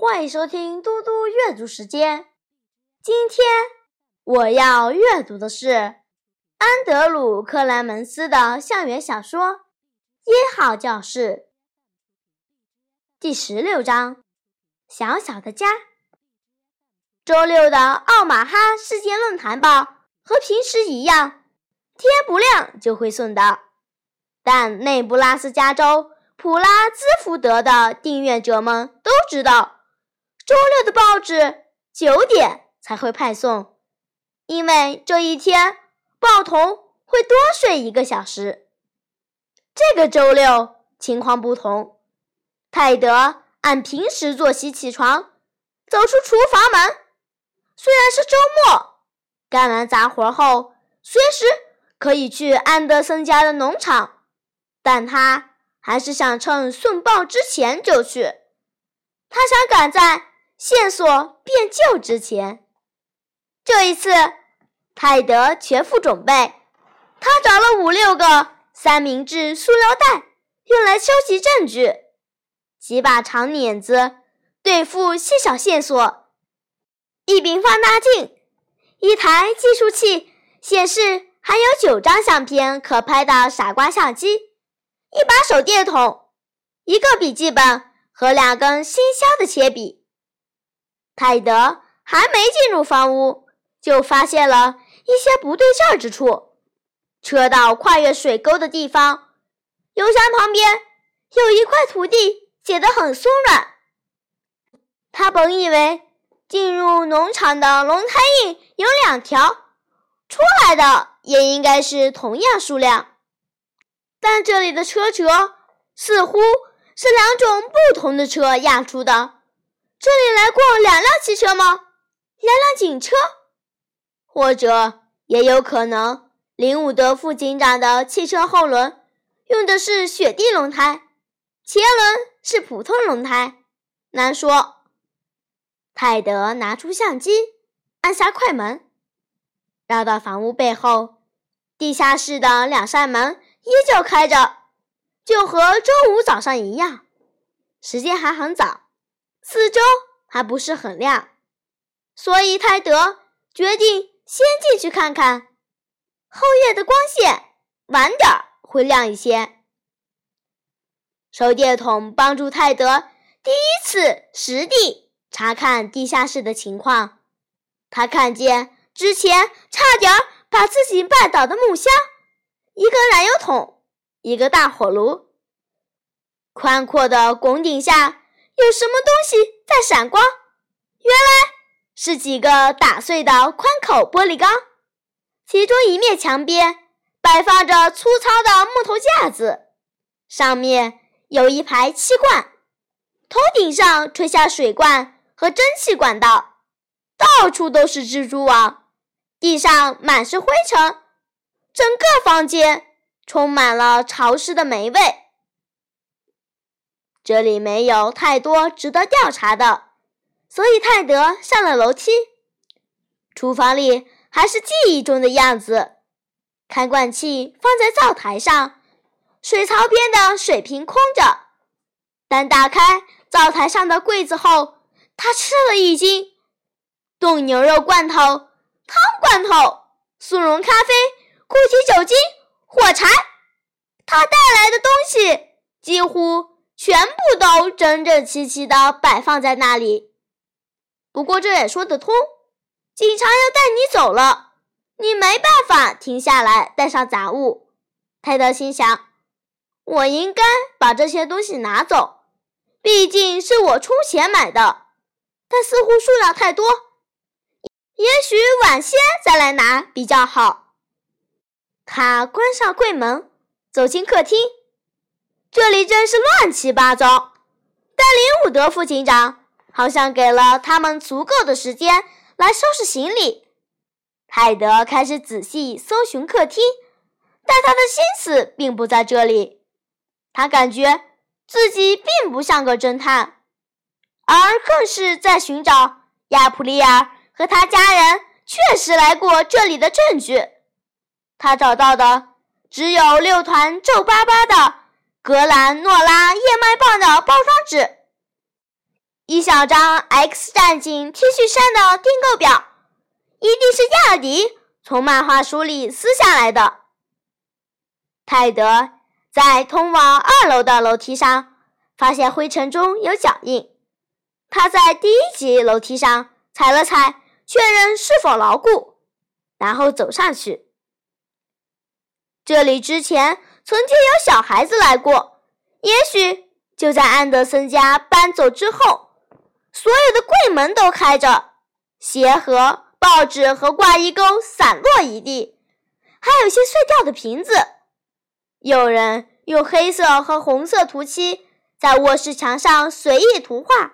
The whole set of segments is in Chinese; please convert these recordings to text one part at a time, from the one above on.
欢迎收听嘟嘟阅读时间。今天我要阅读的是安德鲁·克莱门斯的校园小说《一号教室》第十六章《小小的家》。周六的奥马哈世界论坛报和平时一样，天不亮就会送到，但内布拉斯加州。普拉兹福德的订阅者们都知道，周六的报纸九点才会派送，因为这一天报童会多睡一个小时。这个周六情况不同，泰德按平时作息起床，走出厨房门。虽然是周末，干完杂活后随时可以去安德森家的农场，但他。还是想趁送报之前就去，他想赶在线索变旧之前。这一次，泰德全副准备，他找了五六个三明治塑料袋，用来收集证据；几把长碾子对付细小线索；一柄放大镜；一台计数器，显示还有九张相片可拍的傻瓜相机。一把手电筒，一个笔记本和两根新削的铅笔。泰德还没进入房屋，就发现了一些不对劲之处。车道跨越水沟的地方，油箱旁边有一块土地，显得很松软。他本以为进入农场的轮胎印有两条，出来的也应该是同样数量。但这里的车辙似乎是两种不同的车压出的。这里来过两辆汽车吗？两辆警车，或者也有可能林伍德副警长的汽车后轮用的是雪地轮胎，前轮是普通轮胎，难说。泰德拿出相机，按下快门，绕到房屋背后，地下室的两扇门。依旧开着，就和周五早上一样。时间还很早，四周还不是很亮，所以泰德决定先进去看看。后院的光线晚点儿会亮一些。手电筒帮助泰德第一次实地查看地下室的情况。他看见之前差点把自己绊倒的木箱。一个燃油桶，一个大火炉。宽阔的拱顶下有什么东西在闪光？原来是几个打碎的宽口玻璃缸。其中一面墙边摆放着粗糙的木头架子，上面有一排气罐。头顶上垂下水罐和蒸汽管道，到处都是蜘蛛网，地上满是灰尘。整个房间充满了潮湿的霉味。这里没有太多值得调查的，所以泰德上了楼梯。厨房里还是记忆中的样子，开罐器放在灶台上，水槽边的水瓶空着。但打开灶台上的柜子后，他吃了一惊：冻牛肉罐头、汤罐头、速溶咖啡。固体酒精、火柴，他带来的东西几乎全部都整整齐齐地摆放在那里。不过这也说得通，警察要带你走了，你没办法停下来带上杂物。泰德心想：“我应该把这些东西拿走，毕竟是我出钱买的。但似乎数量太多，也许晚些再来拿比较好。”他关上柜门，走进客厅。这里真是乱七八糟，但林伍德副警长好像给了他们足够的时间来收拾行李。泰德开始仔细搜寻客厅，但他的心思并不在这里。他感觉自己并不像个侦探，而更是在寻找亚普利尔和他家人确实来过这里的证据。他找到的只有六团皱巴巴的格兰诺拉燕麦棒的包装纸，一小张 X 战警 T 恤衫的订购表，一定是亚迪从漫画书里撕下来的。泰德在通往二楼的楼梯上发现灰尘中有脚印，他在第一级楼梯上踩了踩，确认是否牢固，然后走上去。这里之前曾经有小孩子来过，也许就在安德森家搬走之后，所有的柜门都开着，鞋盒、报纸和挂衣钩散落一地，还有些碎掉的瓶子。有人用黑色和红色涂漆在卧室墙上随意涂画，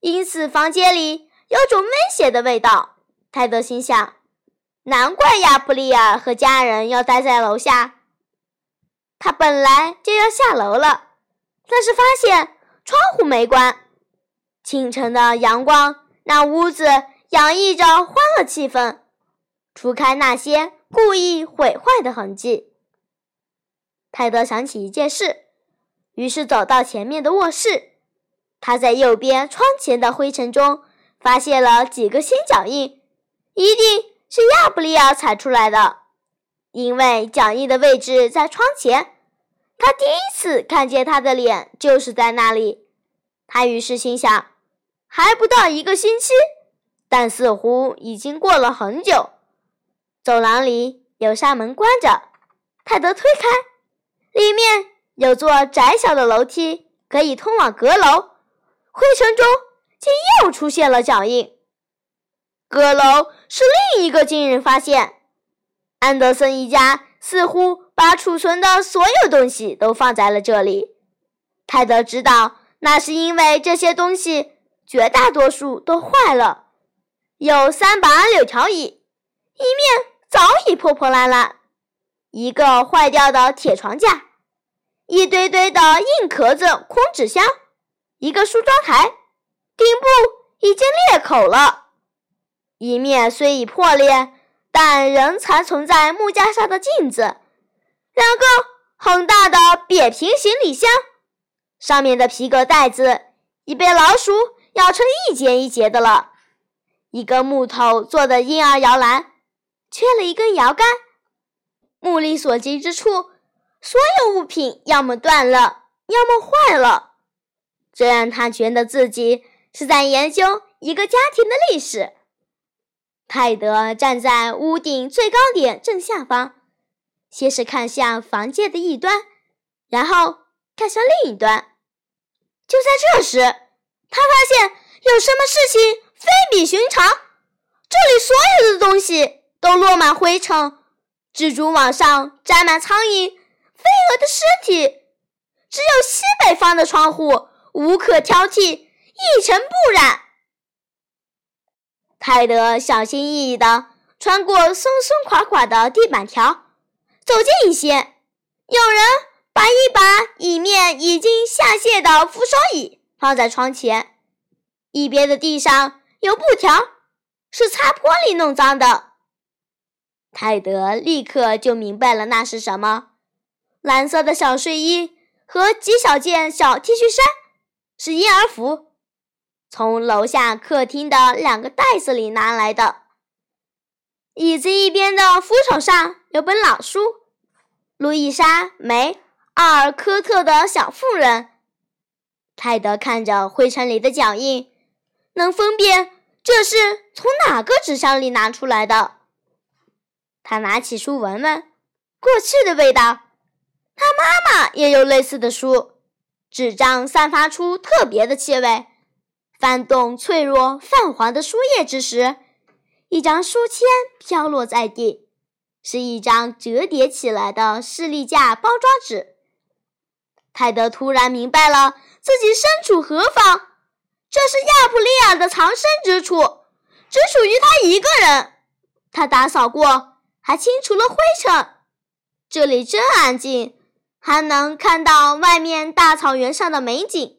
因此房间里有种危险的味道。泰德心想。难怪亚普利尔和家人要待在楼下。他本来就要下楼了，但是发现窗户没关。清晨的阳光让屋子洋溢着欢乐气氛，除开那些故意毁坏的痕迹。泰德想起一件事，于是走到前面的卧室。他在右边窗前的灰尘中发现了几个新脚印，一定。是亚布利亚踩出来的，因为脚印的位置在窗前。他第一次看见他的脸就是在那里。他于是心想：还不到一个星期，但似乎已经过了很久。走廊里有扇门关着，泰德推开，里面有座窄小的楼梯，可以通往阁楼。灰尘中竟又出现了脚印。阁楼是另一个惊人发现。安德森一家似乎把储存的所有东西都放在了这里。泰德知道，那是因为这些东西绝大多数都坏了。有三把柳条椅，一面早已破破烂烂；一个坏掉的铁床架，一堆堆的硬壳子空纸箱，一个梳妆台，顶部已经裂口了。一面虽已破裂，但仍残存在木架上的镜子；两个很大的扁平行李箱，上面的皮革袋子已被老鼠咬成一节一节的了；一个木头做的婴儿摇篮，缺了一根摇杆。目力所及之处，所有物品要么断了，要么坏了，这让他觉得自己是在研究一个家庭的历史。泰德站在屋顶最高点正下方，先是看向房间的一端，然后看向另一端。就在这时，他发现有什么事情非比寻常。这里所有的东西都落满灰尘，蜘蛛网上沾满苍蝇，飞蛾的尸体。只有西北方的窗户无可挑剔，一尘不染。泰德小心翼翼地穿过松松垮垮的地板条，走近一些，有人把一把椅面已经下陷的扶手椅放在窗前，一边的地上有布条，是擦玻璃弄脏的。泰德立刻就明白了那是什么：蓝色的小睡衣和极小件小 T 恤衫，是婴儿服。从楼下客厅的两个袋子里拿来的。椅子一边的扶手上有本老书，《路易莎·梅·阿尔科特的小妇人》。泰德看着灰尘里的脚印，能分辨这是从哪个纸箱里拿出来的。他拿起书闻闻，过去的味道。他妈妈也有类似的书，纸张散发出特别的气味。翻动脆弱泛黄的书页之时，一张书签飘落在地，是一张折叠起来的士力架包装纸。泰德突然明白了自己身处何方，这是亚普利亚的藏身之处，只属于他一个人。他打扫过，还清除了灰尘。这里真安静，还能看到外面大草原上的美景。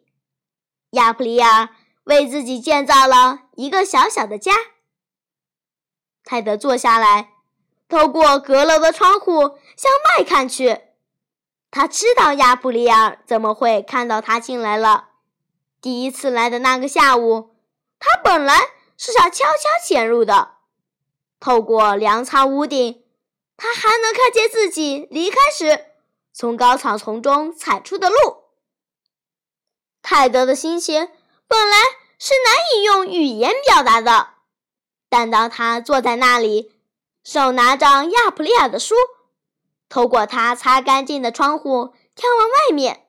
亚普利亚。为自己建造了一个小小的家。泰德坐下来，透过阁楼的窗户向外看去。他知道亚普利尔怎么会看到他进来了，第一次来的那个下午，他本来是想悄悄潜入的。透过粮仓屋顶，他还能看见自己离开时从高草丛中踩出的路。泰德的心情本来是难以用语言表达的，但当他坐在那里，手拿着亚普利亚的书，透过他擦干净的窗户眺望外面，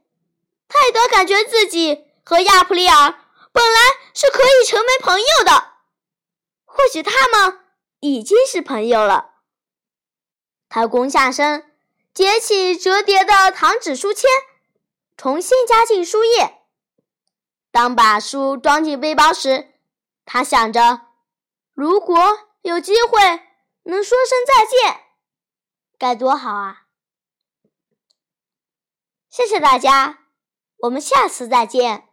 泰德感觉自己和亚普利尔本来是可以成为朋友的。或许他们。已经是朋友了。他弓下身，捡起折叠的糖纸书签，重新夹进书页。当把书装进背包时，他想着：如果有机会能说声再见，该多好啊！谢谢大家，我们下次再见。